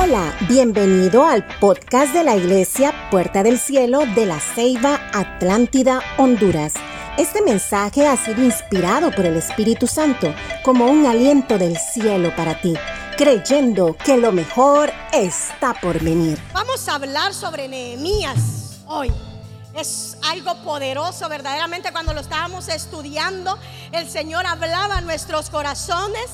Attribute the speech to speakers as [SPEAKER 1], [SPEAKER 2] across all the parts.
[SPEAKER 1] Hola, bienvenido al podcast de la Iglesia Puerta del Cielo de la Ceiba Atlántida, Honduras. Este mensaje ha sido inspirado por el Espíritu Santo como un aliento del cielo para ti, creyendo que lo mejor está por venir.
[SPEAKER 2] Vamos a hablar sobre Nehemías hoy. Es algo poderoso, verdaderamente cuando lo estábamos estudiando, el Señor hablaba a nuestros corazones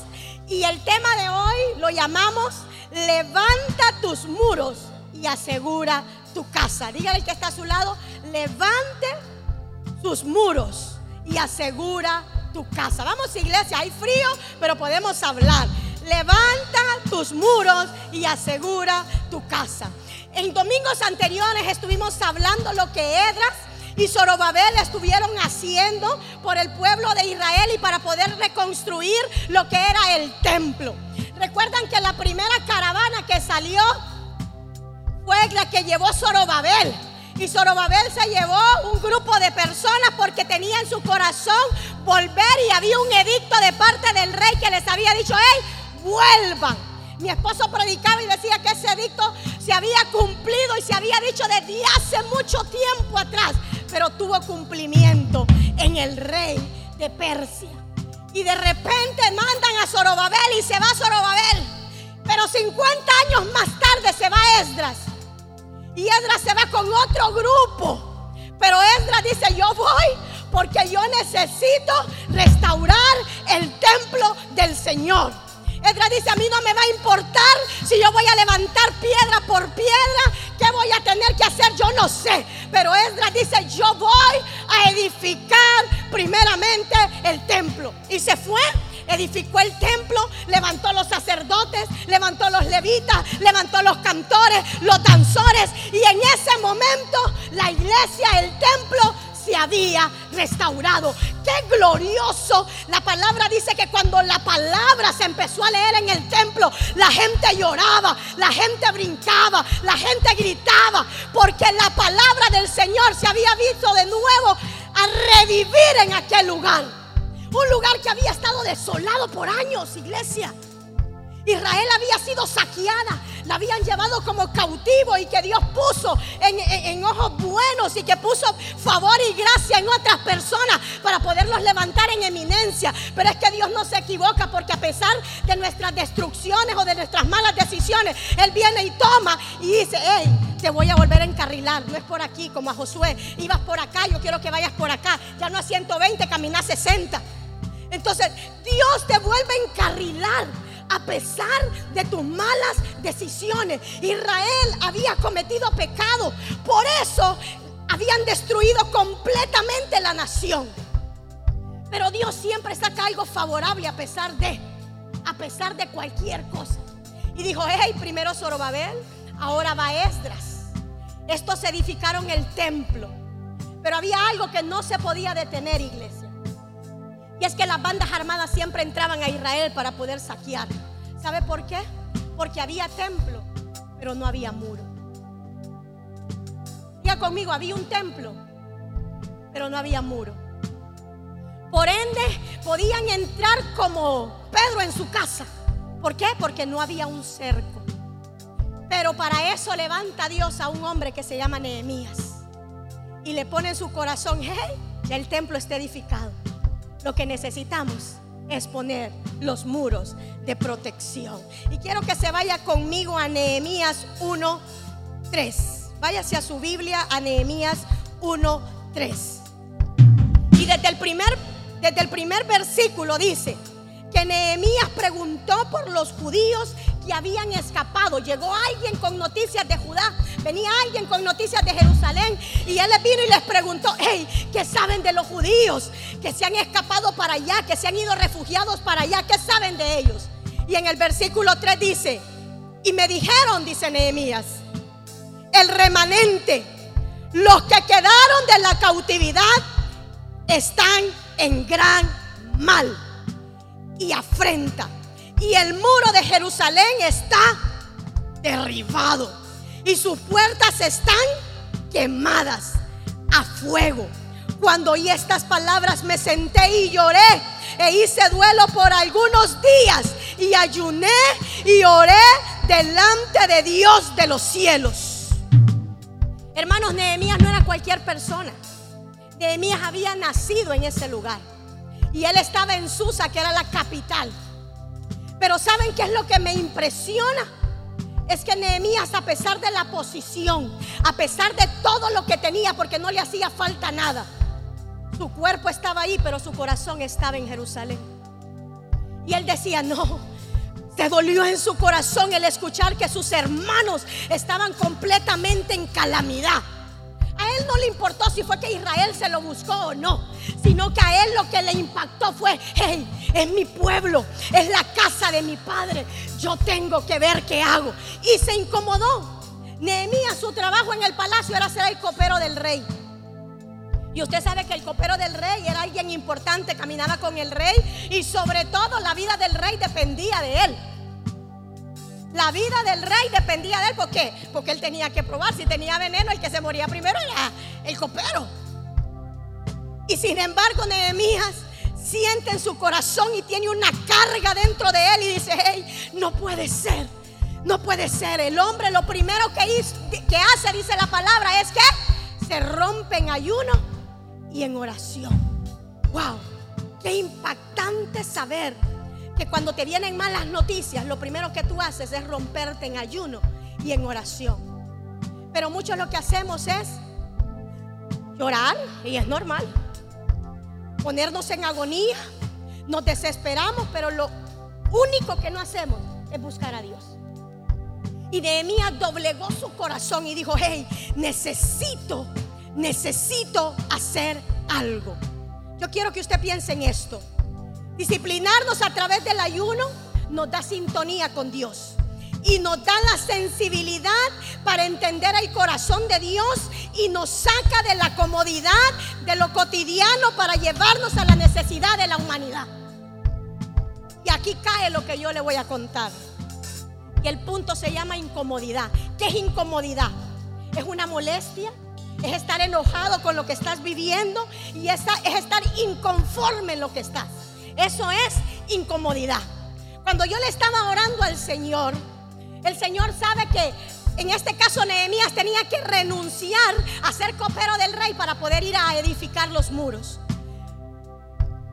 [SPEAKER 2] y el tema de hoy lo llamamos levanta tus muros y asegura tu casa. Dígale que está a su lado, levante tus muros y asegura tu casa. Vamos iglesia, hay frío, pero podemos hablar. Levanta tus muros y asegura tu casa. En domingos anteriores estuvimos hablando lo que Edras y Zorobabel estuvieron haciendo por el pueblo de Israel y para poder reconstruir lo que era el templo. Recuerdan que la primera caravana que salió fue la que llevó Zorobabel. Y Zorobabel se llevó un grupo de personas porque tenía en su corazón volver y había un edicto de parte del rey que les había dicho, hey, vuelvan. Mi esposo predicaba y decía que ese edicto se había cumplido y se había dicho desde hace mucho tiempo atrás, pero tuvo cumplimiento en el rey de Persia. Y de repente mandan a Zorobabel y se va Zorobabel. Pero 50 años más tarde se va Esdras. Y Esdras se va con otro grupo. Pero Esdras dice, yo voy porque yo necesito restaurar el templo del Señor. Esdras dice, a mí no me va a importar si yo voy a levantar piedra por piedra. ¿Qué voy a tener que hacer? Yo no sé. Pero Esdras dice, yo voy a edificar primeramente el templo. Y se fue edificó el templo, levantó los sacerdotes, levantó los levitas, levantó los cantores, los danzores. Y en ese momento la iglesia, el templo se había restaurado. Qué glorioso. La palabra dice que cuando la palabra se empezó a leer en el templo, la gente lloraba, la gente brincaba, la gente gritaba, porque la palabra del Señor se había visto de nuevo a revivir en aquel lugar. Un lugar que había estado desolado por años, iglesia. Israel había sido saqueada, la habían llevado como cautivo y que Dios puso en, ojos buenos y que puso favor y gracia en otras personas para poderlos levantar en eminencia. Pero es que Dios no se equivoca porque a pesar de nuestras destrucciones o de nuestras malas decisiones, Él viene y toma y dice, hey, te voy a volver a encarrilar. No es por aquí como a Josué, ibas por acá, yo quiero que vayas por acá. Ya no a 120, camina a 60. Entonces Dios te vuelve a encarrilar a pesar de tus malas decisiones. Israel había cometido pecado. Por eso habían destruido completamente la nación. Pero Dios siempre saca algo favorable a pesar de, a pesar de cualquier cosa. Y dijo, hey, primero Zorobabel, ahora va Esdras. Estos edificaron el templo. Pero había algo que no se podía detener, iglesia. Y es que las bandas armadas siempre entraban a Israel para poder saquear. ¿Sabe por qué? Porque había templo, pero no había muro. Diga conmigo, había un templo, pero no había muro. Por ende, podían entrar como Pedro en su casa. ¿Por qué? Porque no había un cerco. Pero para eso levanta Dios a un hombre que se llama Nehemías. Y le pone en su corazón, hey, el templo está edificado. Lo que necesitamos es poner los muros de protección. Y quiero que se vaya conmigo a Nehemías 1:3. Váyase a su Biblia a Nehemías 1:3. Y desde el primer desde el primer versículo dice que Nehemías preguntó por los judíos que habían escapado. Llegó alguien con noticias de Judá, venía alguien con noticias de Jerusalén y él les vino y les preguntó, hey, ¿qué saben de los judíos que se han escapado para allá, que se han ido refugiados para allá? ¿Qué saben de ellos? Y en el versículo 3 dice, y me dijeron, dice Nehemías, el remanente, los que quedaron de la cautividad, están en gran mal y afrenta y el muro de Jerusalén está derribado y sus puertas están quemadas a fuego. Cuando oí estas palabras me senté y lloré e hice duelo por algunos días y ayuné y oré delante de Dios de los cielos. Hermanos, Nehemías no era cualquier persona. Nehemías había nacido en ese lugar. Y él estaba en Susa, que era la capital. Pero ¿saben qué es lo que me impresiona? Es que Nehemías, a pesar de la posición, a pesar de todo lo que tenía, porque no le hacía falta nada, su cuerpo estaba ahí, pero su corazón estaba en Jerusalén. Y él decía, no, se dolió en su corazón el escuchar que sus hermanos estaban completamente en calamidad. A él no le importó si fue que Israel se lo buscó o no, sino que a él lo que le impactó fue, hey, es mi pueblo, es la casa de mi padre, yo tengo que ver qué hago. Y se incomodó. Nehemías, su trabajo en el palacio era ser el copero del rey. Y usted sabe que el copero del rey era alguien importante, caminaba con el rey y sobre todo la vida del rey dependía de él. La vida del rey dependía de él. ¿Por qué? Porque él tenía que probar. Si tenía veneno, el que se moría primero era el copero. Y sin embargo, Nehemías siente en su corazón y tiene una carga dentro de él y dice, hey, no puede ser. No puede ser. El hombre lo primero que, que hace, dice la palabra, es que se rompe en ayuno y en oración. Wow, qué impactante saber que cuando te vienen malas noticias, lo primero que tú haces es romperte en ayuno y en oración. Pero muchos lo que hacemos es llorar, y es normal, ponernos en agonía, nos desesperamos, pero lo único que no hacemos es buscar a Dios. Y Nehemías doblegó su corazón y dijo, hey, necesito, necesito hacer algo. Yo quiero que usted piense en esto. Disciplinarnos a través del ayuno nos da sintonía con Dios y nos da la sensibilidad para entender el corazón de Dios y nos saca de la comodidad de lo cotidiano para llevarnos a la necesidad de la humanidad. Y aquí cae lo que yo le voy a contar. Y el punto se llama incomodidad. ¿Qué es incomodidad? ¿Es una molestia? ¿Es estar enojado con lo que estás viviendo? Y es estar inconforme en lo que estás. Eso es incomodidad. Cuando yo le estaba orando al Señor, el Señor sabe que en este caso Nehemías tenía que renunciar a ser copero del rey para poder ir a edificar los muros.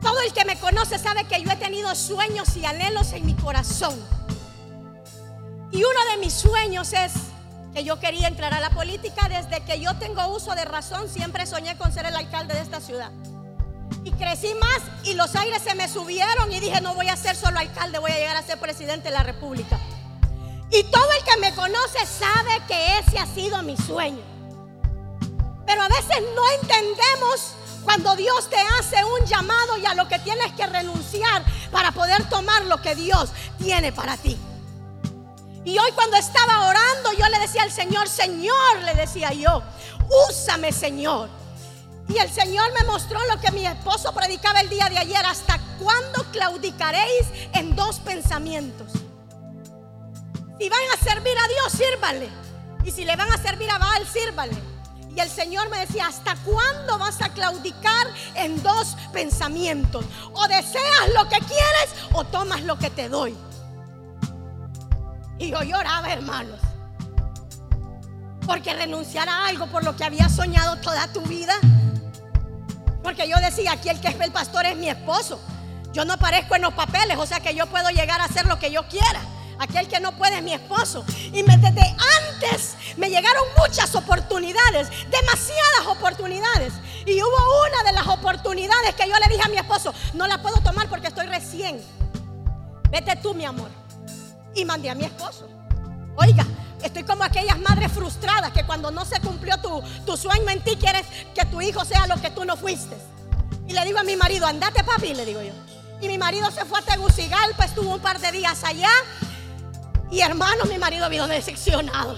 [SPEAKER 2] Todo el que me conoce sabe que yo he tenido sueños y anhelos en mi corazón. Y uno de mis sueños es que yo quería entrar a la política desde que yo tengo uso de razón, siempre soñé con ser el alcalde de esta ciudad. Y crecí más y los aires se me subieron y dije, no voy a ser solo alcalde, voy a llegar a ser presidente de la República. Y todo el que me conoce sabe que ese ha sido mi sueño. Pero a veces no entendemos cuando Dios te hace un llamado y a lo que tienes que renunciar para poder tomar lo que Dios tiene para ti. Y hoy cuando estaba orando yo le decía al Señor, Señor, le decía yo, úsame Señor. Y el Señor me mostró lo que mi esposo predicaba el día de ayer. ¿Hasta cuándo claudicaréis en dos pensamientos? Si van a servir a Dios, sírvanle. Y si le van a servir a Baal, sírvanle. Y el Señor me decía, ¿hasta cuándo vas a claudicar en dos pensamientos? O deseas lo que quieres o tomas lo que te doy. Y yo lloraba, hermanos. Porque renunciar a algo por lo que había soñado toda tu vida porque yo decía, aquí el que es el pastor es mi esposo. Yo no aparezco en los papeles, o sea que yo puedo llegar a hacer lo que yo quiera. Aquel que no puede es mi esposo. Y desde antes me llegaron muchas oportunidades, demasiadas oportunidades. Y hubo una de las oportunidades que yo le dije a mi esposo, no la puedo tomar porque estoy recién. Vete tú, mi amor. Y mandé a mi esposo. Oiga, Estoy como aquellas madres frustradas que cuando no se cumplió tu, sueño en ti quieres que tu hijo sea lo que tú no fuiste. Y le digo a mi marido, andate papi, le digo yo. Y mi marido se fue a Tegucigalpa, estuvo un par de días allá. Y hermano, mi marido vino decepcionado.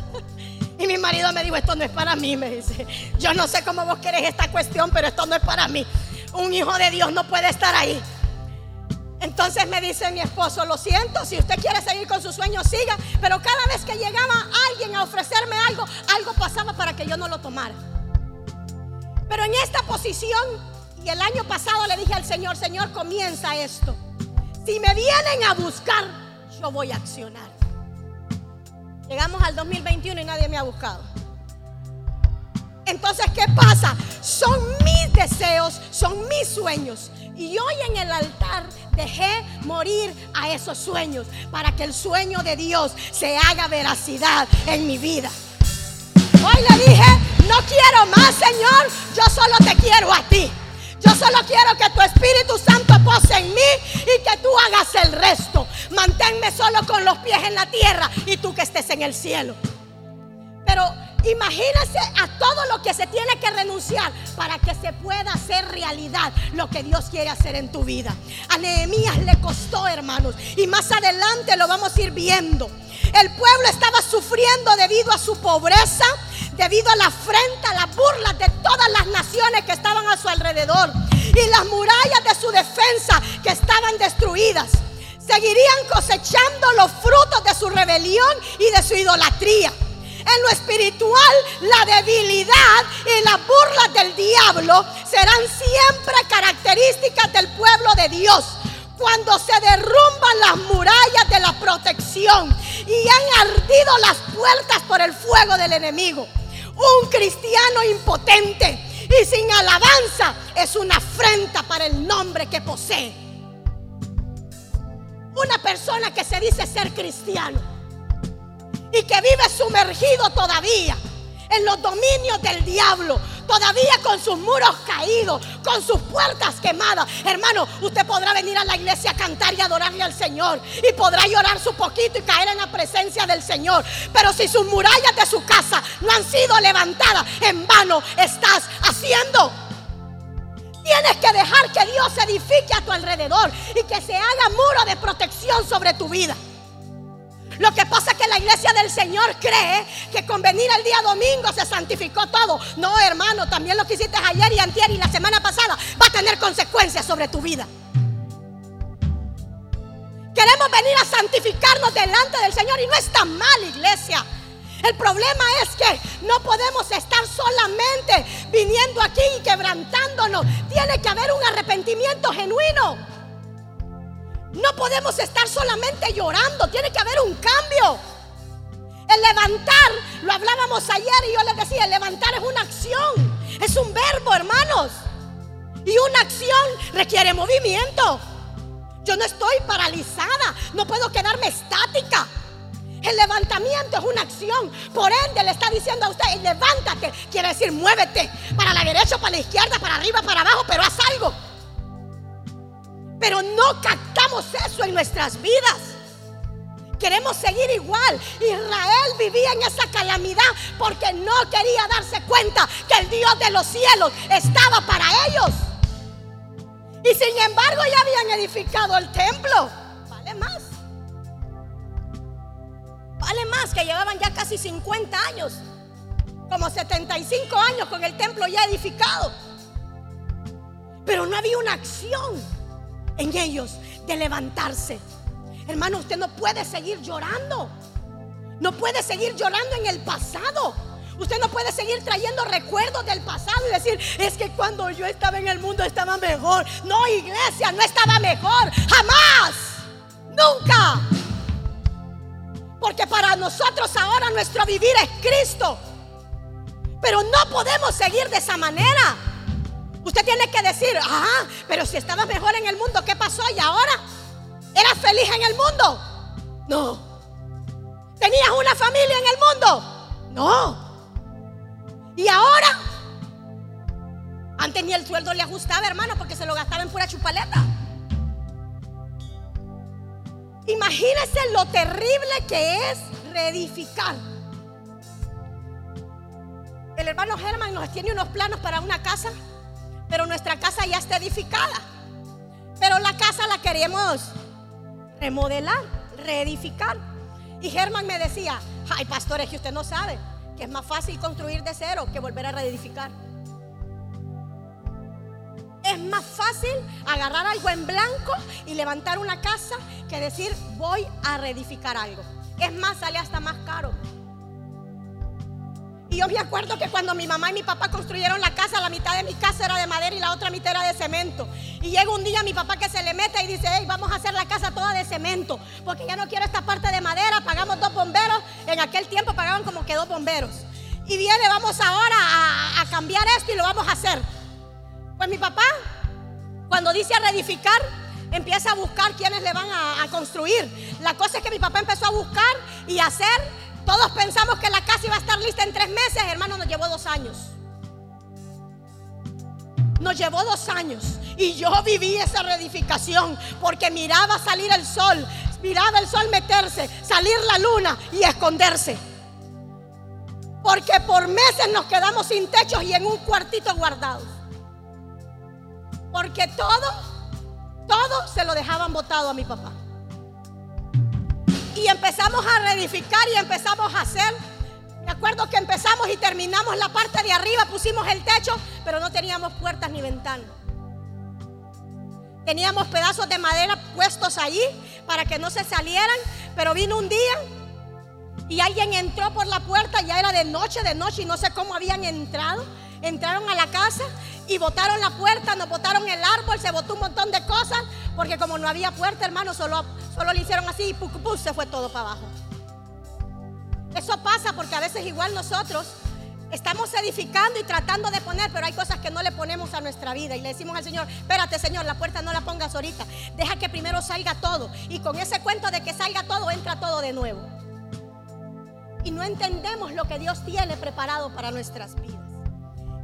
[SPEAKER 2] y mi marido me dijo, esto no es para mí, me dice. Yo no sé cómo vos querés esta cuestión, pero esto no es para mí. Un hijo de Dios no puede estar ahí. Entonces me dice mi esposo, lo siento, si usted quiere seguir con su sueño, siga. Pero cada vez que llegaba alguien a ofrecerme algo, algo pasaba para que yo no lo tomara. Pero en esta posición, y el año pasado le dije al Señor, Señor, comienza esto. Si me vienen a buscar, yo voy a accionar. Llegamos al 2021 y nadie me ha buscado. Entonces, ¿qué pasa? Son mis deseos, son mis sueños. Y hoy en el altar dejé morir a esos sueños para que el sueño de Dios se haga veracidad en mi vida. Hoy le dije, no quiero más, Señor, yo solo te quiero a ti. Yo solo quiero que tu Espíritu Santo en mí y que tú hagas el resto. Manténme solo con los pies en la tierra y tú que estés en el cielo. Pero imagínese a todo lo que se tiene que renunciar para que se pueda hacer realidad lo que Dios quiere hacer en tu vida. A Nehemías le costó, hermanos, y más adelante lo vamos a ir viendo. El pueblo estaba sufriendo debido a su pobreza, debido a la afrenta, las burlas de todas las naciones que estaban a su alrededor y las murallas de su defensa que estaban destruidas. Seguirían cosechando los frutos de su rebelión y de su idolatría. En lo espiritual, la debilidad y las burlas del diablo serán siempre características del pueblo de Dios cuando se derrumban las murallas de la protección y han ardido las puertas por el fuego del enemigo. Un cristiano impotente y sin alabanza es una afrenta para el nombre que posee. Una persona que se dice ser cristiano y que vive sumergido todavía en los dominios del diablo, todavía con sus muros caídos, con sus puertas quemadas. Hermano, usted podrá venir a la iglesia a cantar y adorarle al Señor y podrá llorar su poquito y caer en la presencia del Señor. Pero si sus murallas de su casa no han sido levantadas, en vano estás haciendo. Tienes que dejar que Dios edifique a tu alrededor y que se haga muro de protección sobre tu vida. Lo que pasa es que la iglesia del Señor cree que con venir el día domingo se santificó todo. No, hermano, también lo que hiciste ayer y antier y la semana pasada va a tener consecuencias sobre tu vida. Queremos venir a santificarnos delante del Señor y no está mal, iglesia. El problema es que no podemos estar solamente viniendo aquí y quebrantándonos. Tiene que haber un arrepentimiento genuino. No podemos estar solamente llorando, tiene que haber un cambio. El levantar, lo hablábamos ayer y yo les decía, el levantar es una acción, es un verbo, hermanos. Y una acción requiere movimiento. Yo no estoy paralizada, no puedo quedarme estática. El levantamiento es una acción. Por ende, le está diciendo a usted, levántate. Quiere decir, muévete para la derecha, para la izquierda, para arriba, para abajo, pero haz algo. Pero no captamos eso en nuestras vidas. Queremos seguir igual. Israel vivía en esa calamidad porque no quería darse cuenta que el Dios de los cielos estaba para ellos. Y sin embargo ya habían edificado el templo. Vale más. Vale más que llevaban ya casi 50 años. Como 75 años con el templo ya edificado. Pero no había una acción en ellos de levantarse. Hermano, usted no puede seguir llorando. No puede seguir llorando en el pasado. Usted no puede seguir trayendo recuerdos del pasado y decir, es que cuando yo estaba en el mundo estaba mejor. No, iglesia, no estaba mejor. Jamás. Nunca. Porque para nosotros ahora nuestro vivir es Cristo. Pero no podemos seguir de esa manera. Usted tiene que decir, ah, pero si estabas mejor en el mundo, ¿qué pasó? ¿Y ahora? ¿Eras feliz en el mundo? No. ¿Tenías una familia en el mundo? No. ¿Y ahora? Antes ni el sueldo le ajustaba, hermano, porque se lo gastaba en pura chupaleta. Imagínese lo terrible que es reedificar. El hermano Germán nos tiene unos planos para una casa pero nuestra casa ya está edificada. Pero la casa la queremos remodelar, reedificar. Y Germán me decía, ay pastor, es que usted no sabe que es más fácil construir de cero que volver a reedificar. Es más fácil agarrar algo en blanco y levantar una casa que decir voy a reedificar algo. Es más, sale hasta más caro. Y yo me acuerdo que cuando mi mamá y mi papá construyeron la casa, la mitad de mi casa era de madera y la otra mitad era de cemento. Y llega un día mi papá que se le mete y dice, hey, vamos a hacer la casa toda de cemento, porque ya no quiero esta parte de madera, pagamos dos bomberos, En aquel tiempo pagaban como que dos bomberos. Y viene, vamos ahora a, cambiar esto y lo vamos a hacer. Pues mi papá, cuando dice a reedificar, empieza a buscar quienes le van a, construir. La cosa es que mi papá empezó a buscar y a hacer. Todos pensamos que la casa iba a estar lista en tres meses, hermano, nos llevó dos años. Nos llevó dos años y yo viví esa reedificación porque miraba salir el sol, miraba el sol meterse, salir la luna y esconderse. Porque por meses nos quedamos sin techos y en un cuartito guardados. Porque todo, todo se lo dejaban botado a mi papá. Y empezamos a reedificar y empezamos a hacer me acuerdo que empezamos y terminamos la parte de arriba, pusimos el techo, pero no teníamos puertas ni ventanas. Teníamos pedazos de madera puestos allí para que no se salieran, pero vino un día y alguien entró por la puerta, ya era de noche, de noche, y no sé cómo habían entrado. Entraron a la casa y botaron la puerta, nos botaron el árbol, se botó un montón de cosas, porque como no había puerta, hermano, solo, solo le hicieron así y se fue todo para abajo. Eso pasa porque a veces igual nosotros estamos edificando y tratando de poner, pero hay cosas que no le ponemos a nuestra vida y le decimos al Señor, espérate Señor, la puerta no la pongas ahorita, deja que primero salga todo y con ese cuento de que salga todo, entra todo de nuevo. Y no entendemos lo que Dios tiene preparado para nuestras vidas.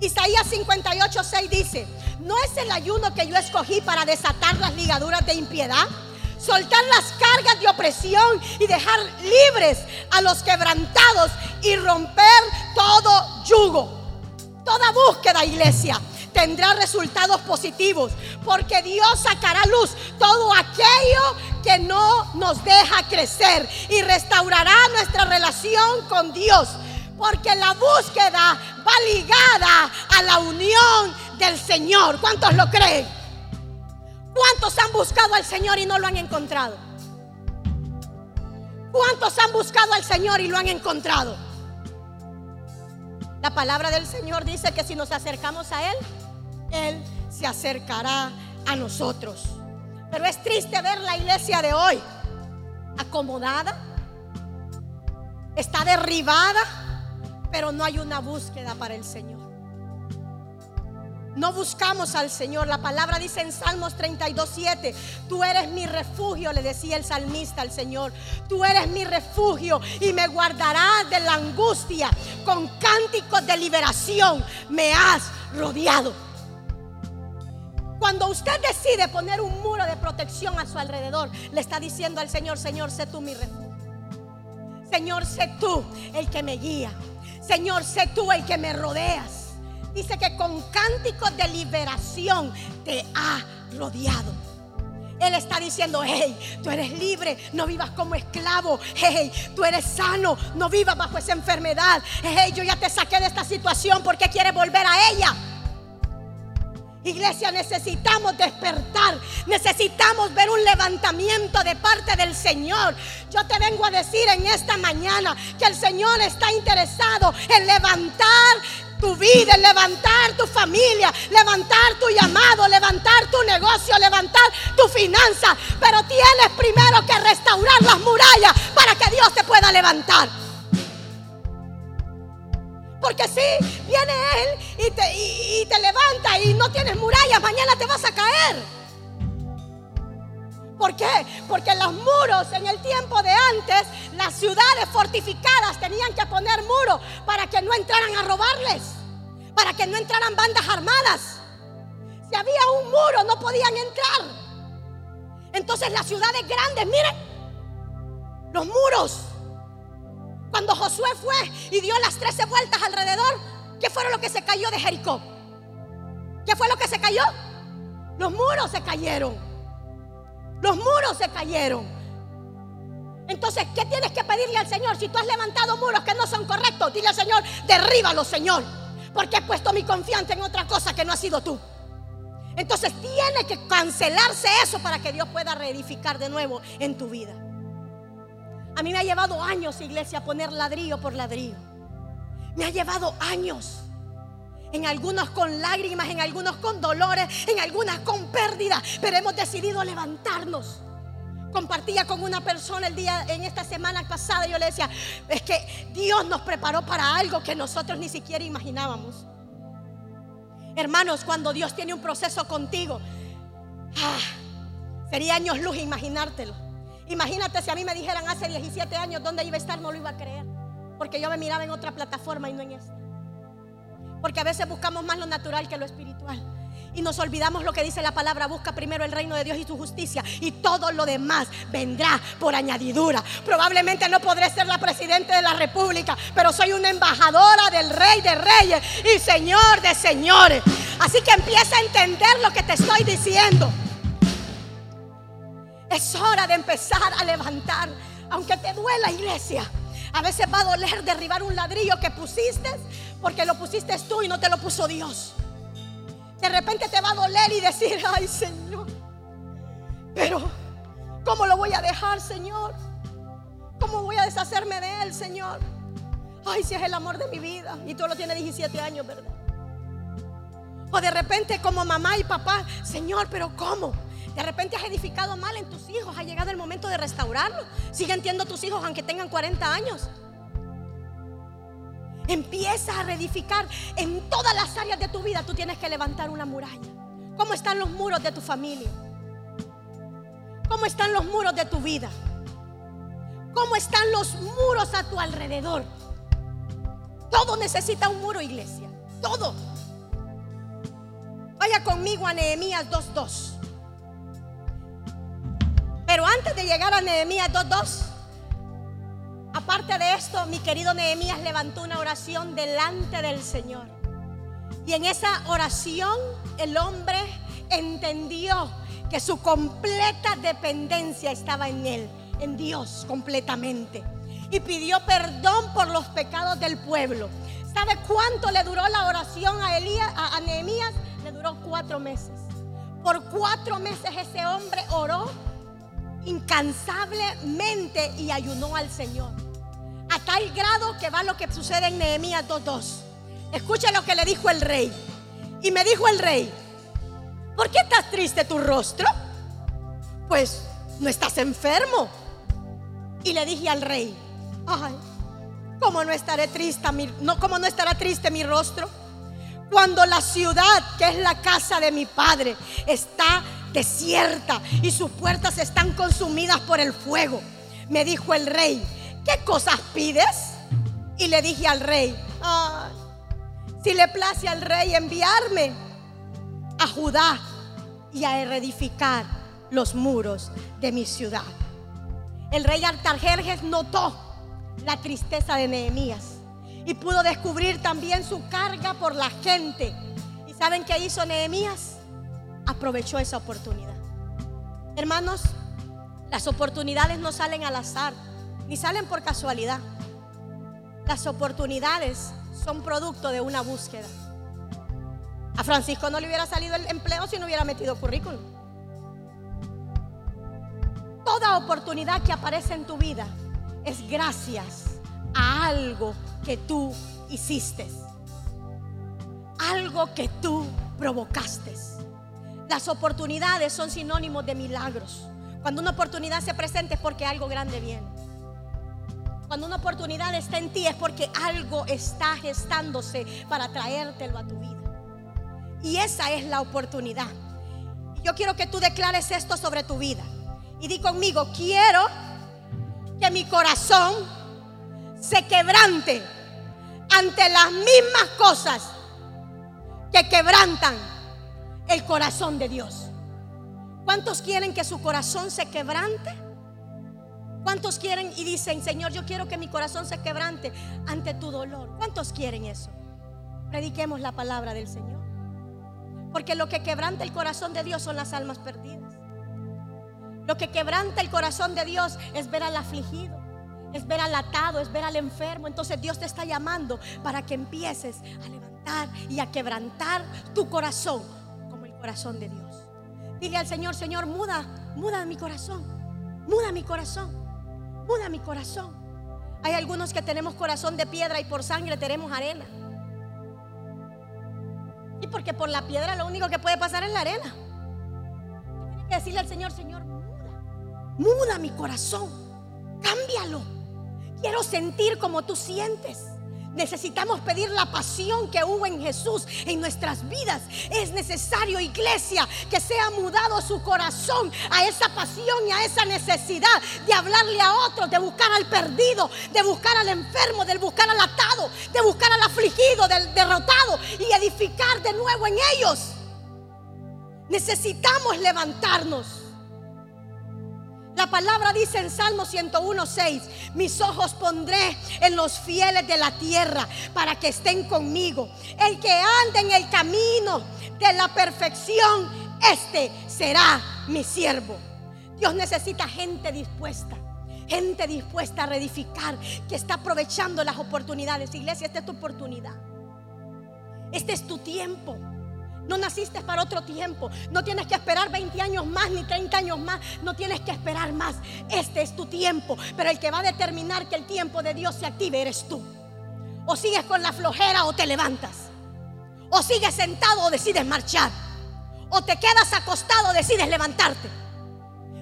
[SPEAKER 2] Isaías 58, 6 dice, ¿no es el ayuno que yo escogí para desatar las ligaduras de impiedad? soltar las cargas de opresión y dejar libres a los quebrantados y romper todo yugo. Toda búsqueda, iglesia, tendrá resultados positivos porque Dios sacará luz todo aquello que no nos deja crecer y restaurará nuestra relación con Dios. Porque la búsqueda va ligada a la unión del Señor. ¿Cuántos lo creen? ¿Cuántos han buscado al Señor y no lo han encontrado? ¿Cuántos han buscado al Señor y lo han encontrado? La palabra del Señor dice que si nos acercamos a Él, Él se acercará a nosotros. Pero es triste ver la iglesia de hoy acomodada, está derribada, pero no hay una búsqueda para el Señor. No buscamos al Señor. La palabra dice en Salmos 32, 7, tú eres mi refugio, le decía el salmista al Señor. Tú eres mi refugio y me guardarás de la angustia. Con cánticos de liberación me has rodeado. Cuando usted decide poner un muro de protección a su alrededor, le está diciendo al Señor, Señor, sé tú mi refugio. Señor, sé tú el que me guía. Señor, sé tú el que me rodeas dice que con cánticos de liberación te ha rodeado. Él está diciendo, hey, tú eres libre, no vivas como esclavo. Hey, tú eres sano, no vivas bajo esa enfermedad. Hey, yo ya te saqué de esta situación porque quieres volver a ella. Iglesia, necesitamos despertar, necesitamos ver un levantamiento de parte del Señor. Yo te vengo a decir en esta mañana que el Señor está interesado en levantar tu vida, levantar tu familia, levantar tu llamado, levantar tu negocio, levantar tu finanza. Pero tienes primero que restaurar las murallas para que Dios te pueda levantar. Porque si viene Él y te, y y no tienes murallas, mañana te vas a caer. ¿Por qué? Porque los muros en el tiempo de antes, las ciudades fortificadas tenían que poner muros para que no entraran a robarles, para que no entraran bandas armadas. Si había un muro no podían entrar. Entonces las ciudades grandes, miren, los muros. Cuando Josué fue y dio las 13 vueltas alrededor, ¿qué fue lo que se cayó de Jericó? ¿Qué fue lo que se cayó? Los muros se cayeron. Los muros se cayeron. Entonces, ¿qué tienes que pedirle al Señor? Si tú has levantado muros que no son correctos, dile al Señor, derríbalos, Señor. Porque he puesto mi confianza en otra cosa que no ha sido tú. Entonces tiene que cancelarse eso para que Dios pueda reedificar de nuevo en tu vida. A mí me ha llevado años, iglesia, poner ladrillo por ladrillo. Me ha llevado años en algunos con lágrimas, en algunos con dolores, en algunas con pérdida, pero hemos decidido levantarnos Compartía con una persona el día en esta semana pasada. Yo le decía, es que Dios nos preparó para algo que nosotros ni siquiera imaginábamos. Hermanos, cuando Dios tiene un proceso contigo, ah, sería años luz imaginártelo. Imagínate si a mí me dijeran hace 17 años dónde iba a estar, no lo iba a creer. Porque yo me miraba en otra plataforma y no en esta. Porque a veces buscamos más lo natural que lo espiritual. Y nos olvidamos lo que dice la palabra, busca primero el reino de Dios y su justicia y todo lo demás vendrá por añadidura. Probablemente no podré ser la presidenta de la república, pero soy una embajadora del rey de reyes y señor de señores. Así que empieza a entender lo que te estoy diciendo. Es hora de empezar a levantar, aunque te duela iglesia. A veces va a doler derribar un ladrillo que pusiste porque lo pusiste tú y no te lo puso Dios. De repente te va a doler y decir, ay Señor, pero ¿cómo lo voy a dejar, Señor? ¿Cómo voy a deshacerme de él, Señor? Ay, si es el amor de mi vida. Y tú lo tienes 17 años, ¿verdad? O de repente como mamá y papá, Señor, pero ¿cómo? De repente has edificado mal en tus hijos. Ha llegado el momento de restaurarlo. Siguen siendo tus hijos aunque tengan 40 años. Empieza a reedificar en todas las áreas de tu vida. Tú tienes que levantar una muralla. ¿Cómo están los muros de tu familia? ¿Cómo están los muros de tu vida? ¿Cómo están los muros a tu alrededor? Todo necesita un muro, iglesia. Todo. Vaya conmigo a Nehemías 2.2. Pero antes de llegar a Nehemías 2.2, Aparte de esto, mi querido Nehemías levantó una oración delante del Señor. Y en esa oración el hombre entendió que su completa dependencia estaba en él, en Dios completamente. Y pidió perdón por los pecados del pueblo. ¿Sabe cuánto le duró la oración a, Elías, a, Nehemías? Le duró cuatro meses. Por cuatro meses ese hombre oró incansablemente y ayunó al Señor. A tal grado que va lo que sucede en Nehemías 2.2. Escucha lo que le dijo el rey. Y me dijo el rey, ¿por qué estás triste tu rostro? Pues no estás enfermo. Y le dije al rey, ay, ¿cómo no estaré triste, no, cómo no estará triste mi rostro? Cuando la ciudad, que es la casa de mi padre, está desierta y sus puertas están consumidas por el fuego. Me dijo el rey, ¿qué cosas pides? Y le dije al rey, si le place al rey enviarme a Judá y a reedificar los muros de mi ciudad. El rey Artajerjes notó la tristeza de Nehemías y pudo descubrir también su carga por la gente. ¿Y saben qué hizo Nehemías? aprovechó esa oportunidad. Hermanos, las oportunidades no salen al azar, ni salen por casualidad. Las oportunidades son producto de una búsqueda. A Francisco no le hubiera salido el empleo si no hubiera metido currículum. Toda oportunidad que aparece en tu vida es gracias a algo que tú hiciste. Algo que tú provocaste. Las oportunidades son sinónimos de milagros. Cuando una oportunidad se presenta es porque algo grande viene. Cuando una oportunidad está en ti es porque algo está gestándose para traértelo a tu vida. Y esa es la oportunidad. Yo quiero que tú declares esto sobre tu vida. Y di conmigo, quiero que mi corazón se quebrante ante las mismas cosas que quebrantan el corazón de Dios. ¿Cuántos quieren que su corazón se quebrante? ¿Cuántos quieren y dicen, Señor, yo quiero que mi corazón se quebrante ante tu dolor? ¿Cuántos quieren eso? Prediquemos la palabra del Señor. Porque lo que quebranta el corazón de Dios son las almas perdidas. Lo que quebranta el corazón de Dios es ver al afligido, es ver al atado, es ver al enfermo. Entonces Dios te está llamando para que empieces a levantar y a quebrantar tu corazón corazón de Dios. Dile al Señor, Señor, muda, muda mi corazón, muda mi corazón, muda mi corazón. Hay algunos que tenemos corazón de piedra y por sangre tenemos arena. Y porque por la piedra lo único que puede pasar es la arena. Tienes que decirle al Señor, Señor, muda, Muda mi corazón. Cámbialo. Quiero sentir como tú sientes. Necesitamos pedir la pasión que hubo en Jesús en nuestras vidas. Es necesario, iglesia, que sea mudado su corazón a esa pasión y a esa necesidad de hablarle a otros, de buscar al perdido, de buscar al enfermo, de buscar al atado, de buscar al afligido, del derrotado y edificar de nuevo en ellos. Necesitamos levantarnos. La palabra dice en Salmo 101.6, mis ojos pondré en los fieles de la tierra para que estén conmigo. El que ande en el camino de la perfección, este será mi siervo. Dios necesita gente dispuesta. Gente dispuesta a reedificar, que está aprovechando las oportunidades. Iglesia, esta es tu oportunidad. Este es tu tiempo. No naciste para otro tiempo. No tienes que esperar 20 años más ni 30 años más. No tienes que esperar más. Este es tu tiempo. Pero el que va a determinar que el tiempo de Dios se active eres tú. O sigues con la flojera o te levantas. O sigues sentado o decides marchar. O te quedas acostado o decides levantarte.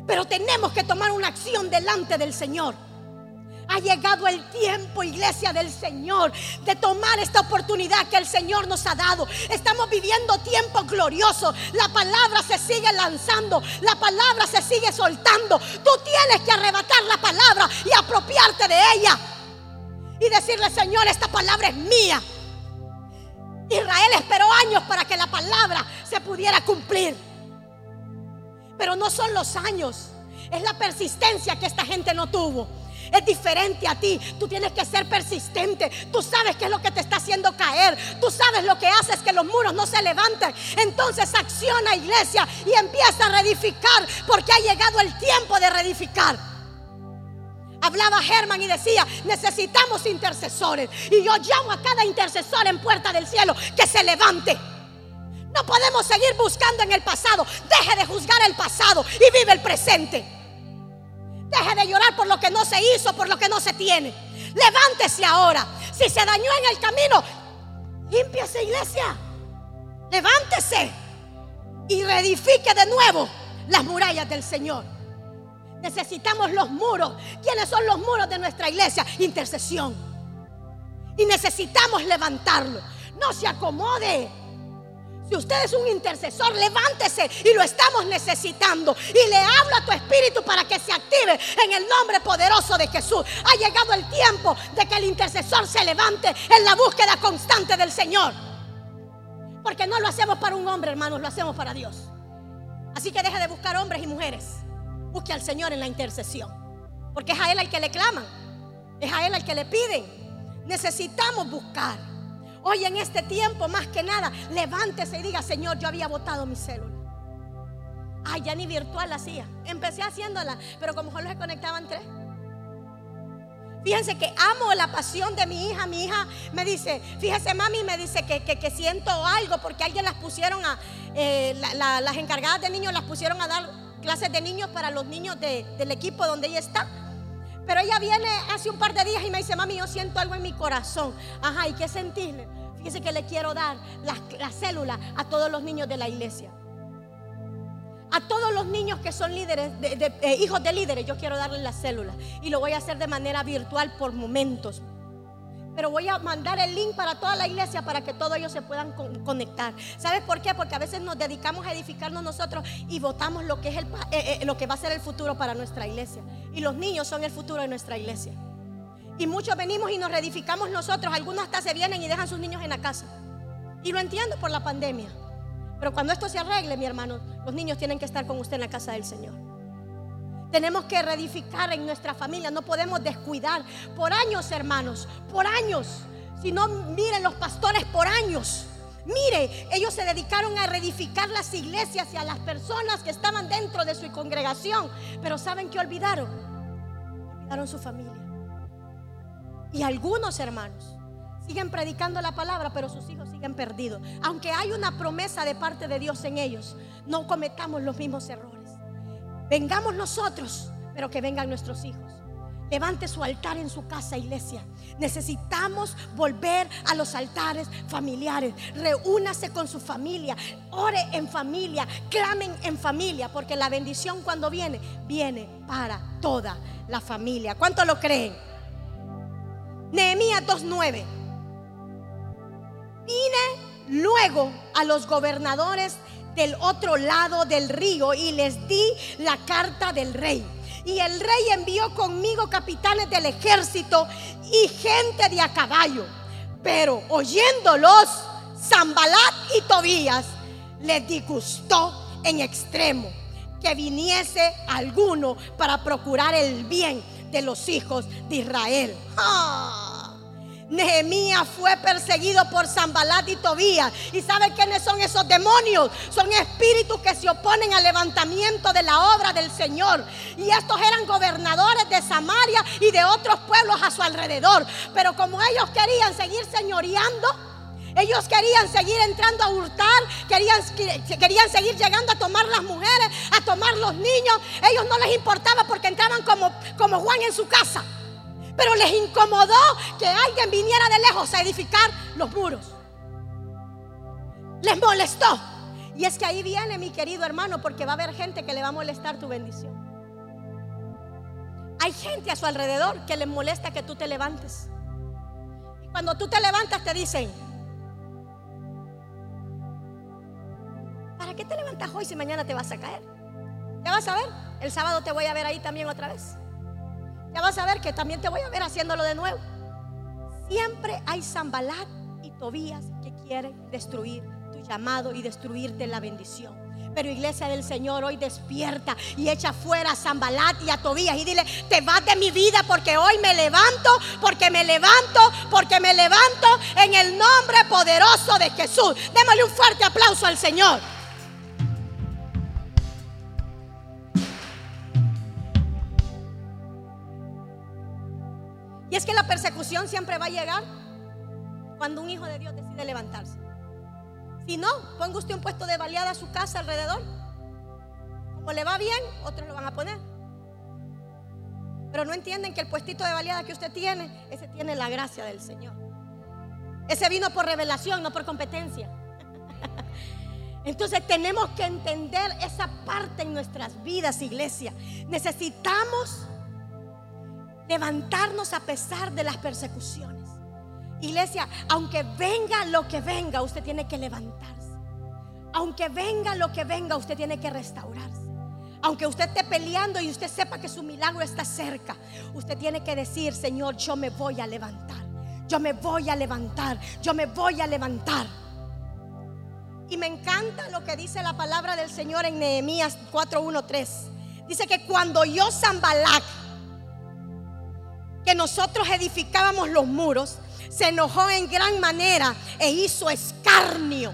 [SPEAKER 2] Pero tenemos que tomar una acción delante del Señor. Ha llegado el tiempo, iglesia del Señor, de tomar esta oportunidad que el Señor nos ha dado. Estamos viviendo tiempos gloriosos. La palabra se sigue lanzando, la palabra se sigue soltando. Tú tienes que arrebatar la palabra y apropiarte de ella. Y decirle, Señor, esta palabra es mía. Israel esperó años para que la palabra se pudiera cumplir. Pero no son los años, es la persistencia que esta gente no tuvo es diferente a ti. Tú tienes que ser persistente. Tú sabes qué es lo que te está haciendo caer. Tú sabes lo que hace es que los muros no se levanten. Entonces acciona iglesia y empieza a reedificar porque ha llegado el tiempo de reedificar. Hablaba Germán y decía, necesitamos intercesores. Y yo llamo a cada intercesor en puerta del cielo que se levante. No podemos seguir buscando en el pasado. Deje de juzgar el pasado y vive el presente. Deje de llorar por lo que no se hizo, por lo que no se tiene. Levántese ahora. Si se dañó en el camino, limpiese iglesia. Levántese y reedifique de nuevo las murallas del Señor. Necesitamos los muros. ¿Quiénes son los muros de nuestra iglesia? Intercesión. Y necesitamos levantarlo. No se acomode. Si usted es un intercesor, levántese y lo estamos necesitando. Y le hablo a tu espíritu para que se active en el nombre poderoso de Jesús. Ha llegado el tiempo de que el intercesor se levante en la búsqueda constante del Señor. Porque no lo hacemos para un hombre, hermanos, lo hacemos para Dios. Así que deje de buscar hombres y mujeres. Busque al Señor en la intercesión. Porque es a Él al que le claman. Es a Él al que le piden. Necesitamos buscar. Hoy en este tiempo, más que nada, levántese y diga, Señor, yo había votado mi célula. Ay, ya ni virtual hacía. Empecé haciéndola, pero como solo se conectaban tres. Fíjense que amo la pasión de mi hija. Mi hija me dice, fíjese mami, me dice que, siento algo porque alguien las pusieron a, eh, las encargadas de niños las pusieron a dar clases de niños para los niños del equipo donde ella está. Pero ella viene hace un par de días y me dice, mami, yo siento algo en mi corazón. Ajá, ¿y qué sentirle? Fíjese que le quiero dar la, célula a todos los niños de la iglesia. A todos los niños que son líderes, de, eh, hijos de líderes, yo quiero darles la célula. Y lo voy a hacer de manera virtual por momentos. Pero voy a mandar el link para toda la iglesia para que todos ellos se puedan conectar. ¿Sabes por qué? Porque a veces nos dedicamos a edificarnos nosotros y votamos lo que, es el, eh, eh, lo que va a ser el futuro para nuestra iglesia. Y los niños son el futuro de nuestra iglesia. Y muchos venimos y nos reedificamos nosotros. Algunos hasta se vienen y dejan sus niños en la casa. Y lo entiendo por la pandemia. Pero cuando esto se arregle, mi hermano, los niños tienen que estar con usted en la casa del Señor. Tenemos que reedificar en nuestra familia. No podemos descuidar. Por años, hermanos, por años. Si no, miren los pastores por años. Mire, ellos se dedicaron a reedificar las iglesias y a las personas que estaban dentro de su congregación. Pero ¿saben qué olvidaron? Olvidaron su familia. Y algunos hermanos siguen predicando la palabra, pero sus hijos siguen perdidos. Aunque hay una promesa de parte de Dios en ellos, no cometamos los mismos errores. Vengamos nosotros, pero que vengan nuestros hijos. Levante su altar en su casa, iglesia. Necesitamos volver a los altares familiares. Reúnase con su familia. Ore en familia. Clamen en familia. Porque la bendición cuando viene, viene para toda la familia. ¿Cuánto lo creen? Nehemías 2.9. Vine luego a los gobernadores del otro lado del río y les di la carta del rey y el rey envió conmigo capitanes del ejército y gente de a caballo. Pero oyéndolos, Zambalat y Tobías les disgustó en extremo que viniese alguno para procurar el bien de los hijos de Israel. ¡Ah! Nehemías fue perseguido por Zambalat y Tobías. ¿Y sabe quiénes son esos demonios? Son espíritus que se oponen al levantamiento de la obra del Señor. Y estos eran gobernadores de Samaria y de otros pueblos a su alrededor. Pero como ellos querían seguir señoreando, ellos querían seguir entrando a hurtar, querían, querían seguir llegando a tomar las mujeres, a tomar los niños. Ellos no les importaba porque entraban como, como Juan en su casa. Pero les incomodó que alguien viniera de lejos a edificar los muros. Les molestó. Y es que ahí viene mi querido hermano porque va a haber gente que le va a molestar tu bendición. Hay gente a su alrededor que le molesta que tú te levantes. Y cuando tú te levantas te dicen, ¿para qué te levantas hoy si mañana te vas a caer? ¿Te vas a ver? El sábado te voy a ver ahí también otra vez ya vas a ver que también te voy a ver haciéndolo de nuevo. Siempre hay Zambalat y Tobías que quieren destruir tu llamado y destruirte la bendición. Pero iglesia del Señor, hoy despierta y echa fuera a Zambalat y a Tobías y dile, te vas de mi vida porque hoy me levanto, porque me levanto, porque me levanto en el nombre poderoso de Jesús. Démosle un fuerte aplauso al Señor. Persecución siempre va a llegar cuando un hijo de Dios decide levantarse. Si no, ponga usted un puesto de baleada a su casa alrededor. Como le va bien, otros lo van a poner. Pero no entienden que el puestito de baleada que usted tiene, ese tiene la gracia del Señor. Ese vino por revelación, no por competencia. Entonces tenemos que entender esa parte en nuestras vidas, iglesia. Necesitamos levantarnos a pesar de las persecuciones. Iglesia, aunque venga lo que venga, usted tiene que levantarse. Aunque venga lo que venga, usted tiene que restaurarse. Aunque usted esté peleando y usted sepa que su milagro está cerca, usted tiene que decir, Señor, yo me voy a levantar. Yo me voy a levantar. Yo me voy a levantar. Y me encanta lo que dice la palabra del Señor en Nehemías 4:13. Dice que cuando yo Zambalac que nosotros edificábamos los muros, se enojó en gran manera e hizo escarnio.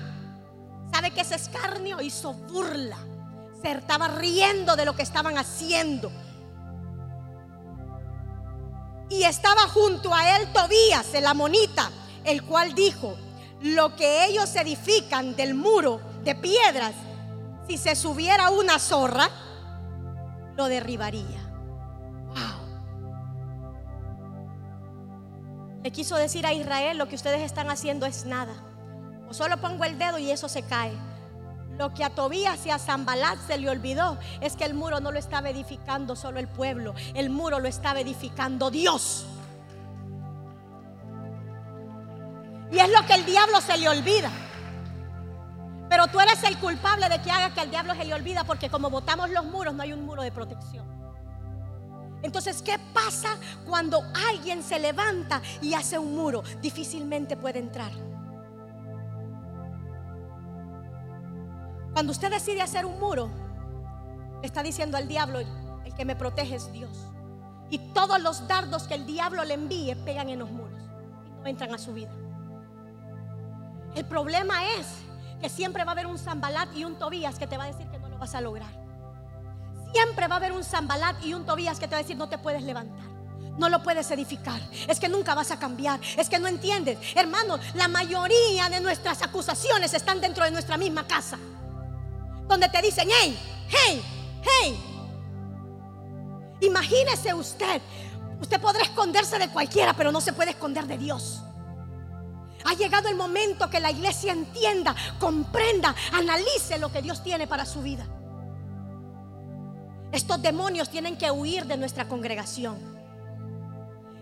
[SPEAKER 2] ¿Sabe qué es escarnio? Hizo burla. Se estaba riendo de lo que estaban haciendo. Y estaba junto a él Tobías, el amonita, el cual dijo, lo que ellos edifican del muro de piedras, si se subiera una zorra, lo derribaría. Le quiso decir a Israel, lo que ustedes están haciendo es nada. O solo pongo el dedo y eso se cae. Lo que a Tobías y a Zambalat se le olvidó es que el muro no lo estaba edificando solo el pueblo, el muro lo estaba edificando Dios. Y es lo que el diablo se le olvida. Pero tú eres el culpable de que haga que el diablo se le olvida porque como botamos los muros no hay un muro de protección. Entonces, ¿qué pasa cuando alguien se levanta y hace un muro? Difícilmente puede entrar. Cuando usted decide hacer un muro, le está diciendo al diablo, el que me protege es Dios. Y todos los dardos que el diablo le envíe pegan en los muros y no entran a su vida. El problema es que siempre va a haber un Zambalat y un Tobías que te va a decir que no lo vas a lograr. Siempre va a haber un Zambalat y un Tobías que te va a decir, no te puedes levantar. No lo puedes edificar. Es que nunca vas a cambiar. Es que no entiendes. Hermano, la mayoría de nuestras acusaciones están dentro de nuestra misma casa. Donde te dicen, hey, hey, hey. Imagínese usted Usted podrá esconderse de cualquiera, pero no se puede esconder de Dios. Ha llegado el momento que la iglesia entienda, comprenda, analice lo que Dios tiene para su vida. Estos demonios tienen que huir de nuestra congregación.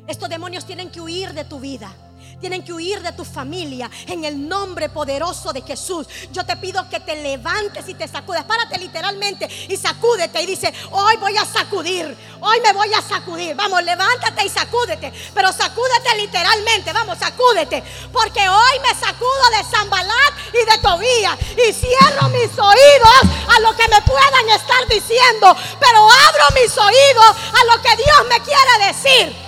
[SPEAKER 2] Estos demonios tienen que huir de tu vida. Tienen que huir de tu familia en el nombre poderoso de Jesús. Yo te pido que te levantes y te sacudes. Párate literalmente y sacúdete y dice, hoy voy a sacudir, hoy me voy a sacudir. Vamos, levántate y sacúdete. Pero sacúdete literalmente, vamos, sacúdete. Porque hoy me sacudo de Zambalat y de Tobía y cierro mis oídos a lo que me puedan estar diciendo. Pero abro mis oídos a lo que Dios me quiere decir.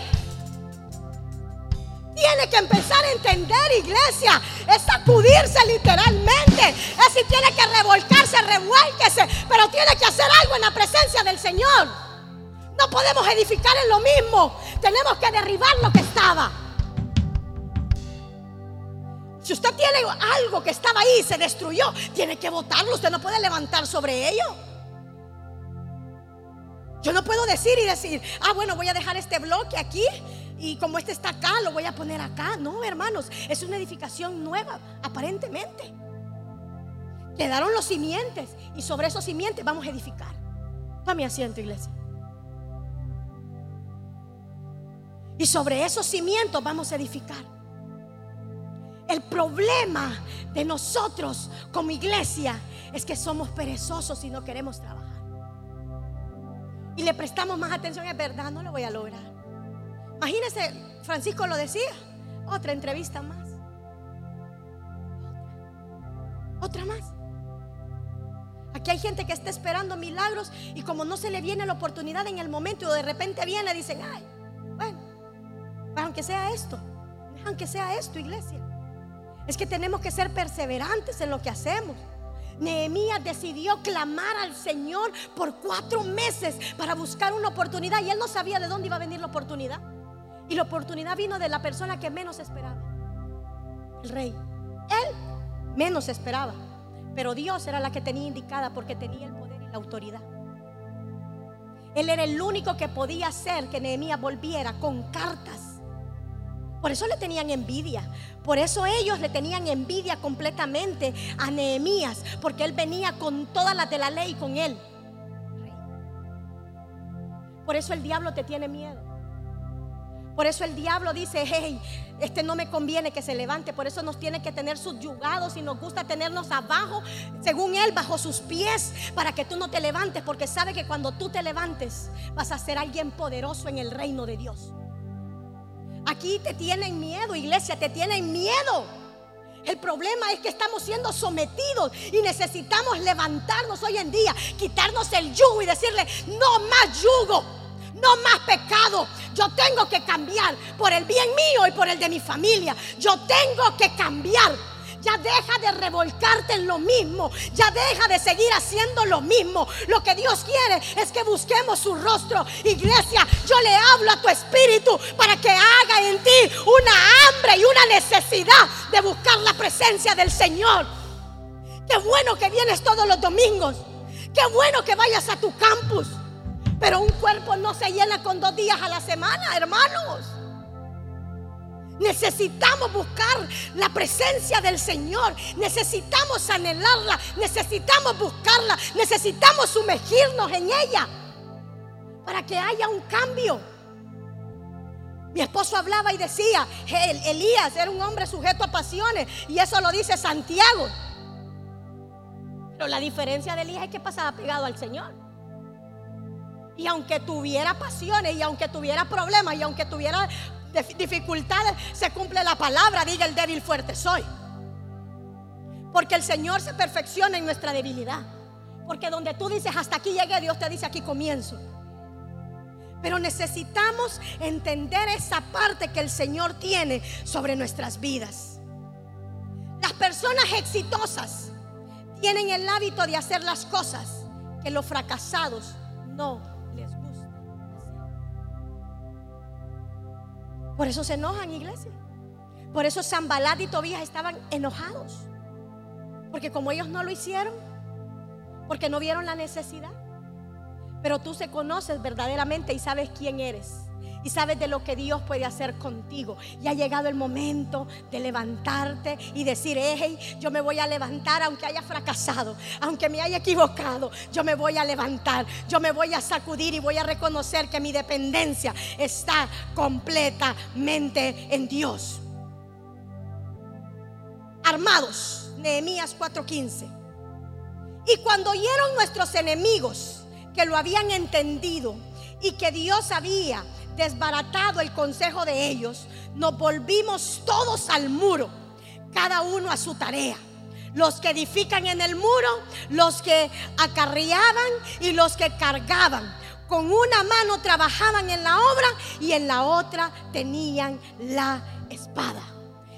[SPEAKER 2] Tiene que empezar a entender, iglesia. Es sacudirse literalmente. Es si tiene que revolcarse, revuélquese. Pero tiene que hacer algo en la presencia del Señor. No podemos edificar en lo mismo. Tenemos que derribar lo que estaba. Si usted tiene algo que estaba ahí y se destruyó, tiene que botarlo. Usted no puede levantar sobre ello. Yo no puedo decir y decir, ah, bueno, voy a dejar este bloque aquí y como este está acá, lo voy a poner acá. No, hermanos, es una edificación nueva, aparentemente. Quedaron los simientes y sobre esos simientes vamos a edificar. Tome asiento, iglesia. Y sobre esos cimientos vamos a edificar. El problema de nosotros como iglesia es que somos perezosos y no queremos trabajar. Y le prestamos más atención, es verdad, no lo voy a lograr. Imagínese, Francisco lo decía, otra entrevista más. Otra, más. Aquí hay gente que está esperando milagros y como no se le viene la oportunidad en el momento o de repente viene, dicen, ay, bueno, pues aunque sea esto, aunque sea esto, iglesia. Es que tenemos que ser perseverantes en lo que hacemos. Nehemías decidió clamar al Señor por cuatro meses para buscar una oportunidad y él no sabía de dónde iba a venir la oportunidad. Y la oportunidad vino de la persona que menos esperaba. El rey. Él menos esperaba. Pero Dios era la que tenía indicada porque tenía el poder y la autoridad. Él era el único que podía hacer que Nehemías volviera con cartas. Por eso le tenían envidia. Por eso ellos le tenían envidia completamente a Nehemías. Porque él venía con todas las de la ley con él. Por eso el diablo te tiene miedo. Por eso el diablo dice, hey, este no me conviene que se levante. Por eso nos tiene que tener subyugados y nos gusta tenernos abajo, según él, bajo sus pies, para que tú no te levantes, porque sabe que cuando tú te levantes vas a ser alguien poderoso en el reino de Dios. Aquí te tienen miedo, iglesia, te tienen miedo. El problema es que estamos siendo sometidos y necesitamos levantarnos hoy en día, quitarnos el yugo y decirle, no más yugo no más pecado. Yo tengo que cambiar por el bien mío y por el de mi familia. Yo tengo que cambiar. Ya deja de revolcarte en lo mismo. Ya deja de seguir haciendo lo mismo. Lo que Dios quiere es que busquemos su rostro. Iglesia, yo le hablo a tu espíritu para que haga en ti una hambre y una necesidad de buscar la presencia del Señor. Qué bueno que vienes todos los domingos. Qué bueno que vayas a tu campus. Pero un cuerpo no se llena con dos días a la semana, hermanos. Necesitamos buscar la presencia del Señor. Necesitamos anhelarla. Necesitamos buscarla. Necesitamos sumergirnos en ella. Para que haya un cambio. Mi esposo hablaba y decía, Elías era un hombre sujeto a pasiones. Y eso lo dice Santiago. Pero la diferencia de Elías es que pasaba pegado al Señor. Y aunque tuviera pasiones, y aunque tuviera problemas, y aunque tuviera dificultades, se cumple la palabra, diga el débil fuerte soy. Porque el Señor se perfecciona en nuestra debilidad. Porque donde tú dices hasta aquí llegué, Dios te dice aquí comienzo. Pero necesitamos entender esa parte que el Señor tiene sobre nuestras vidas. Las personas exitosas tienen el hábito de hacer las cosas que los fracasados no Por eso se enojan, iglesia. Por eso Zambalat y Tobías estaban enojados. Porque como ellos no lo hicieron, porque no vieron la necesidad. Pero tú se conoces verdaderamente y sabes quién eres. Y sabes de lo que Dios puede hacer contigo. Y ha llegado el momento de levantarte y decir, hey, yo me voy a levantar aunque haya fracasado, aunque me haya equivocado, yo me voy a levantar, yo me voy a sacudir y voy a reconocer que mi dependencia está completamente en Dios. Armados, Nehemías 4:15. Y cuando oyeron nuestros enemigos que lo habían entendido y que Dios había desbaratado el consejo de ellos, nos volvimos todos al muro, cada uno a su tarea. Los que edifican en el muro, los que acarreaban y los que cargaban. Con una mano trabajaban en la obra y en la otra tenían la espada.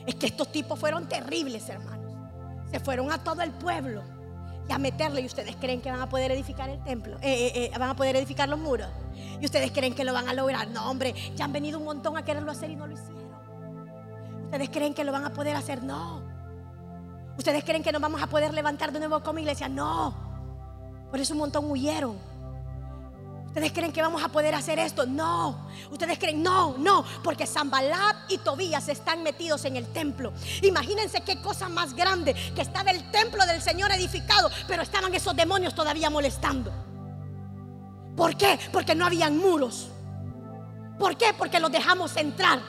[SPEAKER 2] Es que estos tipos fueron terribles, hermanos. Se fueron a todo el pueblo a meterle. ¿Y ustedes creen que van a poder edificar el templo? Eh, eh, eh, ¿Van a poder edificar los muros? ¿Y ustedes creen que lo van a lograr? No, hombre, ya han venido un montón a quererlo hacer y no lo hicieron. ¿Ustedes creen que lo van a poder hacer? No. ¿Ustedes creen que nos vamos a poder levantar de nuevo como iglesia? No. Por eso un montón huyeron. ¿Ustedes creen que vamos a poder hacer esto? No. ¿Ustedes creen? No, no. Porque Zambalat y Tobías están metidos en el templo. Imagínense qué cosa más grande que estaba el templo del Señor edificado, pero estaban esos demonios todavía molestando. ¿Por qué? Porque no habían muros. ¿Por qué? Porque los dejamos entrar.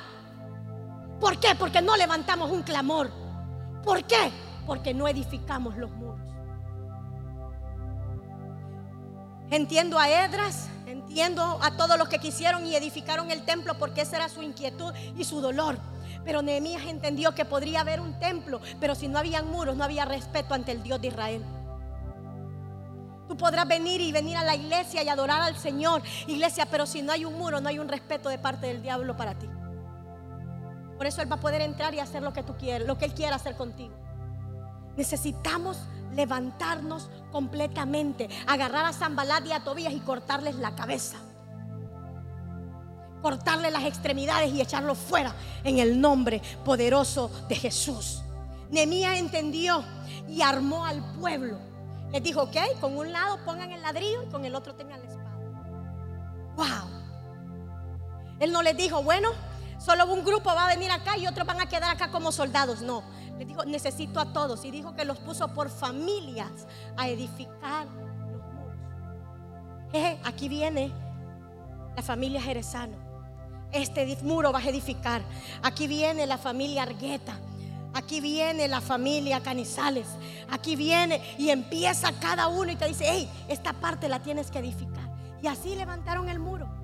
[SPEAKER 2] ¿Por qué? Porque no levantamos un clamor. ¿Por qué? Porque no edificamos los muros. Entiendo a Edras, entiendo a todos los que quisieron y edificaron el templo porque esa era su inquietud y su dolor. Pero Nehemías entendió que podría haber un templo, pero si no habían muros, no había respeto ante el Dios de Israel. Tú podrás venir y venir a la iglesia y adorar al Señor, iglesia, pero si no hay un muro, no hay un respeto de parte del diablo para ti. Por eso Él va a poder entrar y hacer lo que tú quieres, lo que Él quiera hacer contigo. Necesitamos levantarnos completamente, agarrar a Zambalat y a Tobías y cortarles la cabeza. Cortarle las extremidades y echarlos fuera en el nombre poderoso de Jesús. Nemías entendió y armó al pueblo. Les dijo, ok, con un lado pongan el ladrillo y con el otro tengan la espada. Wow. Él no les dijo, bueno, solo un grupo va a venir acá y otros van a quedar acá como soldados. No, le dijo, necesito a todos. Y dijo que los puso por familias a edificar los muros. aquí viene la familia Jerezano. Este muro va a edificar. Aquí viene la familia Argueta. Aquí viene la familia Canizales. Aquí viene y empieza cada uno y te dice, hey, esta parte la tienes que edificar. Y así levantaron el muro.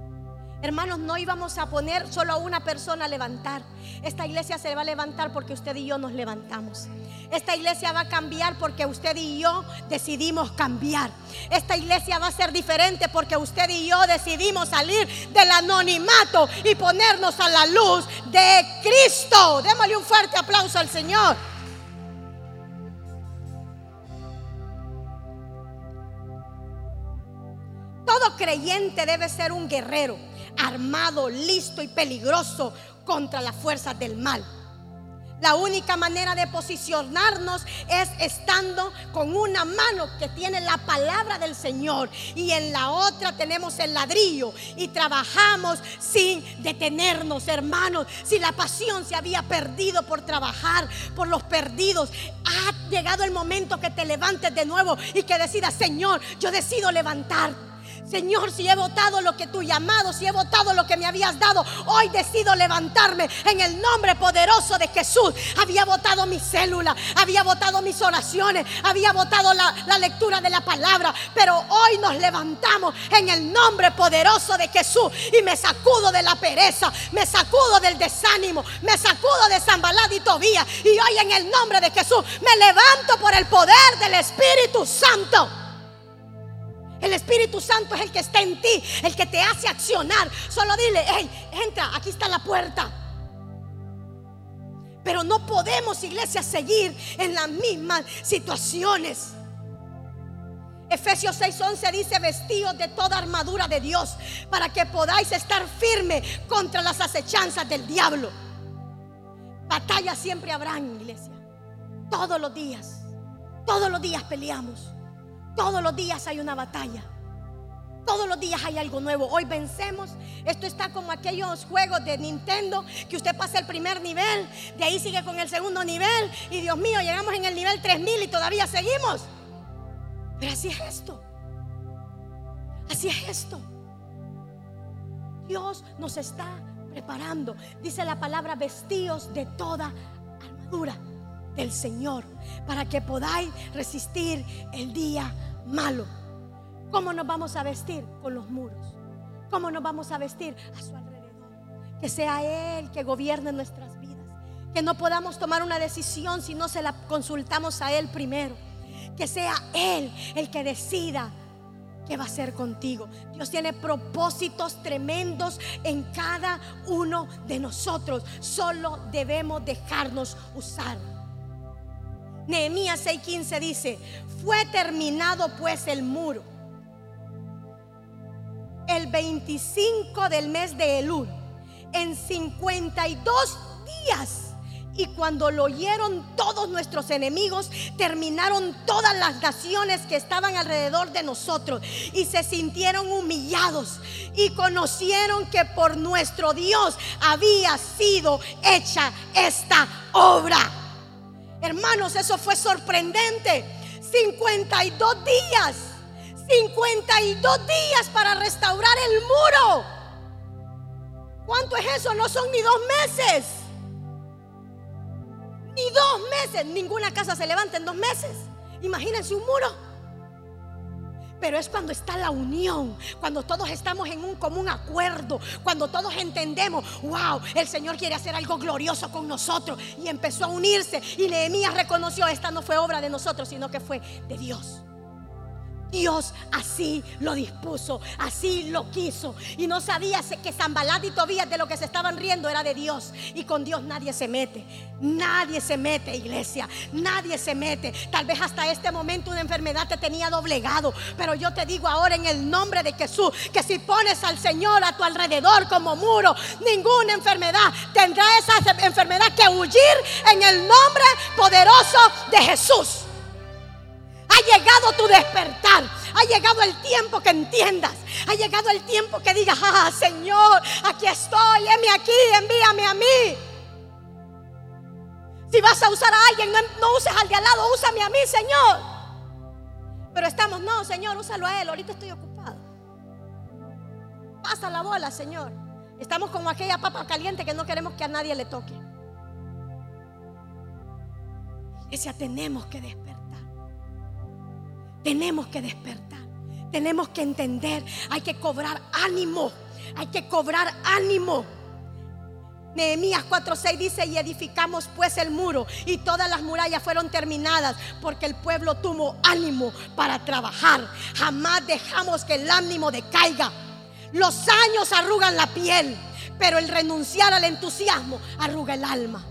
[SPEAKER 2] Hermanos, no íbamos a poner solo a una persona a levantar. Esta iglesia se va a levantar porque usted y yo nos levantamos. Esta iglesia va a cambiar porque usted y yo decidimos cambiar. Esta iglesia va a ser diferente porque usted y yo decidimos salir del anonimato y ponernos a la luz de Cristo. Démosle un fuerte aplauso al Señor. Todo creyente debe ser un guerrero armado, listo y peligroso contra las fuerzas del mal. La única manera de posicionarnos es estando con una mano que tiene la palabra del Señor y en la otra tenemos el ladrillo y trabajamos sin detenernos, hermanos. Si la pasión se había perdido por trabajar por los perdidos, ha llegado el momento que te levantes de nuevo y que decidas, Señor, yo decido levantar Señor, si he votado lo que tú llamado, si he votado lo que me habías dado, hoy decido levantarme en el nombre poderoso de Jesús. Había votado mi célula, había votado mis oraciones, había votado la, lectura de la palabra, pero hoy nos levantamos en el nombre poderoso de Jesús y me sacudo de la pereza, me sacudo del desánimo, me sacudo de Zambalad y y hoy en el nombre de Jesús me levanto por el poder del Espíritu Santo. El Espíritu Santo es el que está en ti, el que te hace accionar. Solo dile, hey, entra, aquí está la puerta. Pero no podemos, iglesia, seguir en las mismas situaciones. Efesios 6:11 dice, vestidos de toda armadura de Dios, para que podáis estar firme contra las acechanzas del diablo. Batalla siempre habrá en iglesia. Todos los días, todos los días peleamos. Todos los días hay una batalla. Todos los días hay algo nuevo. Hoy vencemos. Esto está como aquellos juegos de Nintendo que usted pasa el primer nivel, de ahí sigue con el segundo nivel y Dios mío, llegamos en el nivel 3000 y todavía seguimos. Pero así es esto. Así es esto. Dios nos está preparando. Dice la palabra vestidos de toda armadura del Señor para que podáis resistir el día malo. ¿Cómo nos vamos a vestir? Con los muros. ¿Cómo nos vamos a vestir? A su alrededor. Que sea Él que gobierne nuestras vidas. Que no podamos tomar una decisión si no se la consultamos a Él primero. Que sea Él el que decida qué va a hacer contigo. Dios tiene propósitos tremendos en cada uno de nosotros. Solo debemos dejarnos usar. Nehemías 6:15 dice, fue terminado pues el muro el 25 del mes de Elul, en 52 días. Y cuando lo oyeron todos nuestros enemigos, terminaron todas las naciones que estaban alrededor de nosotros y se sintieron humillados y conocieron que por nuestro Dios había sido hecha esta obra. Hermanos, eso fue sorprendente. 52 días 52 días para restaurar el muro. ¿Cuánto es eso? No son ni dos meses. Ni dos meses. Ninguna casa se levanta en dos meses. Imagínense un muro. Pero es cuando está la unión, cuando todos estamos en un común acuerdo, cuando todos entendemos, wow, el Señor quiere hacer algo glorioso con nosotros. Y empezó a unirse. Y Nehemías reconoció, esta no fue obra de nosotros, sino que fue de Dios. Dios así lo dispuso, así lo quiso. Y no sabía que Zambalat y Tobías de lo que se estaban riendo era de Dios. Y con Dios nadie se mete. Nadie se mete, iglesia. Nadie se mete. Tal vez hasta este momento una enfermedad te tenía doblegado. Pero yo te digo ahora en el nombre de Jesús que si pones al Señor a tu alrededor como muro, ninguna enfermedad tendrá esa enfermedad que huir en el nombre poderoso de Jesús. Ha llegado tu despertar. Ha llegado el tiempo que entiendas. Ha llegado el tiempo que digas, ah, Señor, aquí estoy, heme aquí, envíame a mí. Si vas a usar a alguien, no, uses al de al lado, úsame a mí, Señor. Pero estamos, no, Señor, úsalo a él, ahorita estoy ocupado. Pasa la bola, Señor. Estamos como aquella papa caliente que no queremos que a nadie le toque. Ese tenemos que despertar. Tenemos que despertar. Tenemos que entender. Hay que cobrar ánimo. Hay que cobrar ánimo. Nehemías 4:6 dice, y edificamos pues el muro y todas las murallas fueron terminadas porque el pueblo tuvo ánimo para trabajar. Jamás dejamos que el ánimo decaiga. Los años arrugan la piel, pero el renunciar al entusiasmo arruga el alma.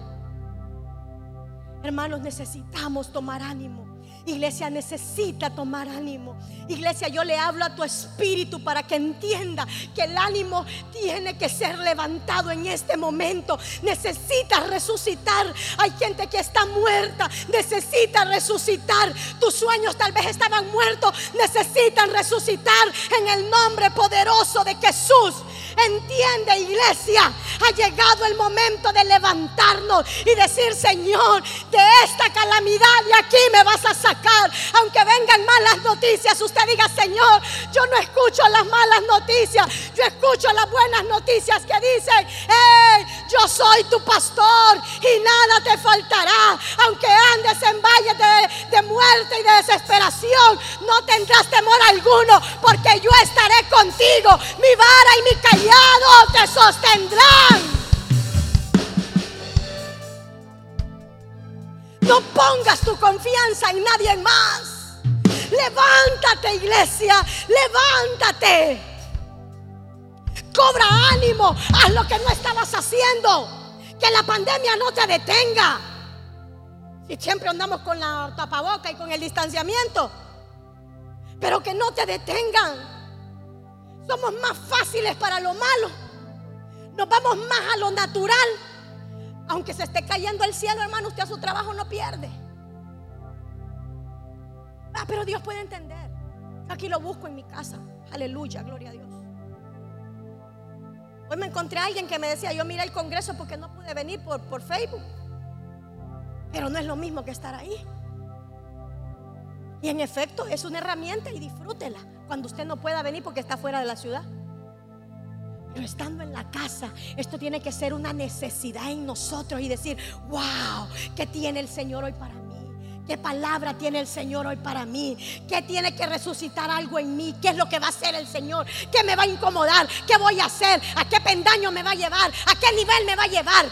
[SPEAKER 2] Hermanos, necesitamos tomar ánimo. Iglesia necesita tomar ánimo. Iglesia, yo le hablo a tu espíritu para que entienda que el ánimo tiene que ser levantado en este momento. Necesita resucitar. Hay gente que está muerta. Necesita resucitar. Tus sueños tal vez estaban muertos. Necesitan resucitar en el nombre poderoso de Jesús. Entiende, iglesia, ha llegado el momento de levantarnos y decir, Señor, de esta calamidad de aquí me vas a sacar. Aunque vengan malas noticias, usted diga, Señor, yo no escucho las malas noticias, yo escucho las buenas noticias que dicen, hey, yo soy tu pastor y nada te faltará. Aunque andes en valles de, de muerte y de desesperación, no tendrás temor alguno, porque yo estaré contigo. Mi vara y mi calle te sostendrán. No pongas tu confianza en nadie más. Levántate, iglesia, levántate. Cobra ánimo, haz lo que no estabas haciendo. Que la pandemia no te detenga. Si siempre andamos con la tapaboca y con el distanciamiento. Pero que no te detengan. Somos más fáciles para lo malo. Nos vamos más a lo natural. Aunque se esté cayendo el cielo, hermano, usted a su trabajo no pierde. Ah, pero Dios puede entender. Aquí lo busco en mi casa. Aleluya, gloria a Dios. Hoy me encontré a alguien que me decía, yo miré el Congreso porque no pude venir por, por Facebook. Pero no es lo mismo que estar ahí. Y en efecto es una herramienta y disfrútela cuando usted no pueda venir porque está fuera de la ciudad. Pero estando en la casa, esto tiene que ser una necesidad en nosotros y decir, wow, ¿qué tiene el Señor hoy para mí? ¿Qué palabra tiene el Señor hoy para mí? ¿Qué tiene que resucitar algo en mí? ¿Qué es lo que va a hacer el Señor? ¿Qué me va a incomodar? ¿Qué voy a hacer? ¿A qué pendaño me va a llevar? ¿A qué nivel me va a llevar?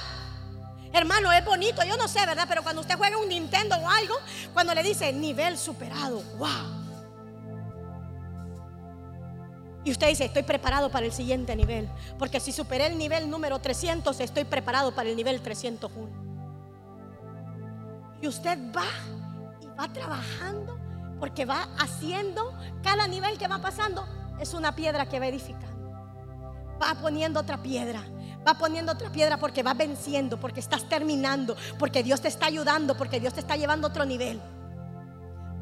[SPEAKER 2] Hermano, es bonito, yo no sé, ¿verdad? Pero cuando usted juega un Nintendo o algo, cuando le dice nivel superado, wow. Y usted dice, estoy preparado para el siguiente nivel. Porque si superé el nivel número 300, estoy preparado para el nivel 301. Y usted va y va trabajando porque va haciendo cada nivel que va pasando es una piedra que va edificando. Va poniendo otra piedra, va poniendo otra piedra porque va venciendo, porque estás terminando, porque Dios te está ayudando, porque Dios te está llevando a otro nivel.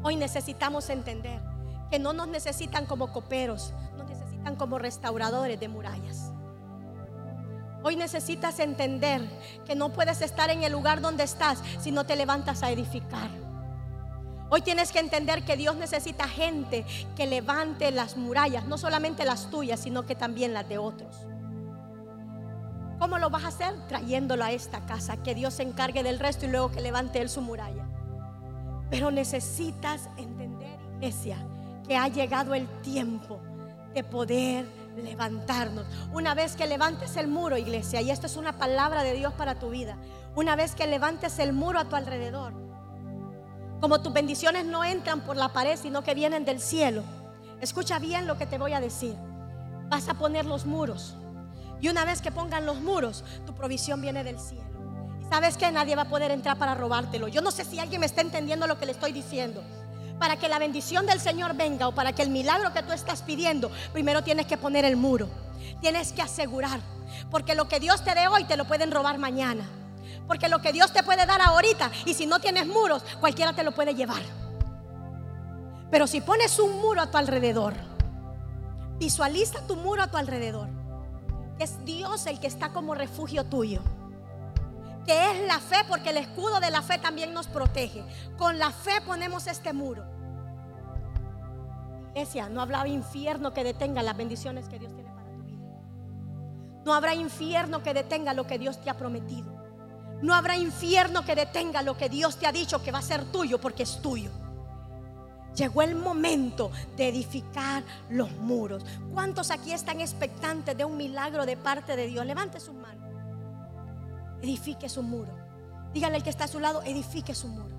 [SPEAKER 2] Hoy necesitamos entender que no nos necesitan como coperos, necesitan como restauradores de murallas. Hoy necesitas entender que no puedes estar en el lugar donde estás si no te levantas a edificar. Hoy tienes que entender que Dios necesita gente que levante las murallas, no solamente las tuyas, sino que también las de otros. ¿Cómo lo vas a hacer? Trayéndolo a esta casa, que Dios se encargue del resto y luego que levante Él su muralla. Pero necesitas entender, iglesia, que ha llegado el tiempo de poder levantarnos. Una vez que levantes el muro, iglesia, y esto es una palabra de Dios para tu vida, una vez que levantes el muro a tu alrededor, como tus bendiciones no entran por la pared, sino que vienen del cielo, escucha bien lo que te voy a decir. Vas a poner los muros. Y una vez que pongan los muros, tu provisión viene del cielo. Y sabes que nadie va a poder entrar para robártelo. Yo no sé si alguien me está entendiendo lo que le estoy diciendo para que la bendición del Señor venga o para que el milagro que tú estás pidiendo, primero tienes que poner el muro. Tienes que asegurar. Porque lo que Dios te dé hoy te lo pueden robar mañana. Porque lo que Dios te puede dar ahorita y si no tienes muros, cualquiera te lo puede llevar. Pero si pones un muro a tu alrededor, visualiza tu muro a tu alrededor. Es Dios el que está como refugio tuyo que es la fe, porque el escudo de la fe también nos protege. Con la fe ponemos este muro. Iglesia, no habrá infierno que detenga las bendiciones que Dios tiene para tu vida. No habrá infierno que detenga lo que Dios te ha prometido. No habrá infierno que detenga lo que Dios te ha dicho que va a ser tuyo porque es tuyo. Llegó el momento de edificar los muros. ¿Cuántos aquí están expectantes de un milagro de parte de Dios? Levante su mano edifique su muro. Dígale al que está a su lado, edifique su muro.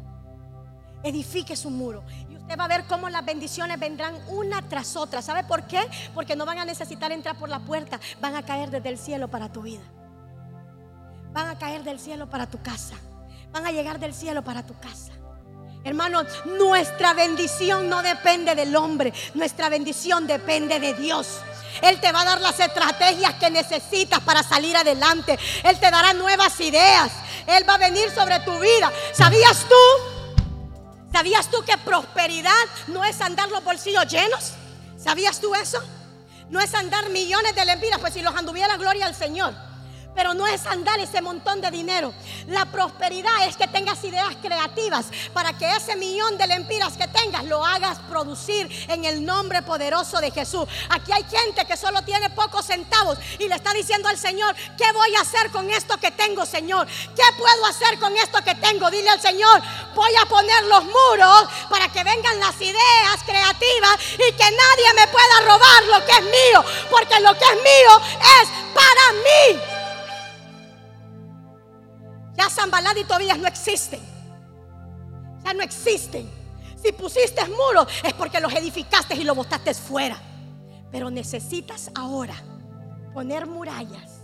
[SPEAKER 2] Edifique su muro. Y usted va a ver cómo las bendiciones vendrán una tras otra. ¿Sabe por qué? Porque no van a necesitar entrar por la puerta. Van a caer desde el cielo para tu vida. Van a caer del cielo para tu casa. Van a llegar del cielo para tu casa. Hermanos, nuestra bendición no depende del hombre. Nuestra bendición depende de Dios. Él te va a dar las estrategias que necesitas para salir adelante. Él te dará nuevas ideas. Él va a venir sobre tu vida. ¿Sabías tú? ¿Sabías tú que prosperidad no es andar los bolsillos llenos? ¿Sabías tú eso? No es andar millones de lempiras, pues si los anduviera, gloria al Señor. Pero no es andar ese montón de dinero. La prosperidad es que tengas ideas creativas para que ese millón de lempiras que tengas lo hagas producir en el nombre poderoso de Jesús. Aquí hay gente que solo tiene pocos centavos y le está diciendo al Señor, ¿qué voy a hacer con esto que tengo, Señor? ¿Qué puedo hacer con esto que tengo? Dile al Señor, voy a poner los muros para que vengan las ideas creativas y que nadie me pueda robar lo que es mío, porque lo que es mío es para mí. Ya Zambalada y Tobías no existen. Ya no existen. Si pusiste muros es porque los edificaste y los botaste fuera. Pero necesitas ahora poner murallas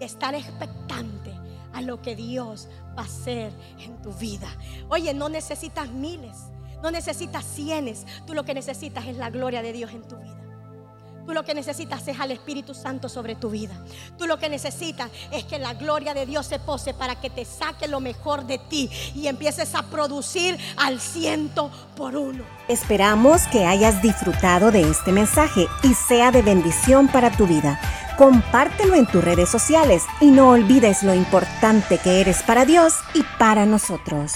[SPEAKER 2] y estar expectante a lo que Dios va a hacer en tu vida. Oye, no necesitas miles, no necesitas cienes. Tú lo que necesitas es la gloria de Dios en tu vida. Tú lo que necesitas es al Espíritu Santo sobre tu vida. Tú lo que necesitas es que la gloria de Dios se pose para que te saque lo mejor de ti y empieces a producir al ciento por uno.
[SPEAKER 1] Esperamos que hayas disfrutado de este mensaje y sea de bendición para tu vida. Compártelo en tus redes sociales y no olvides lo importante que eres para Dios y para nosotros.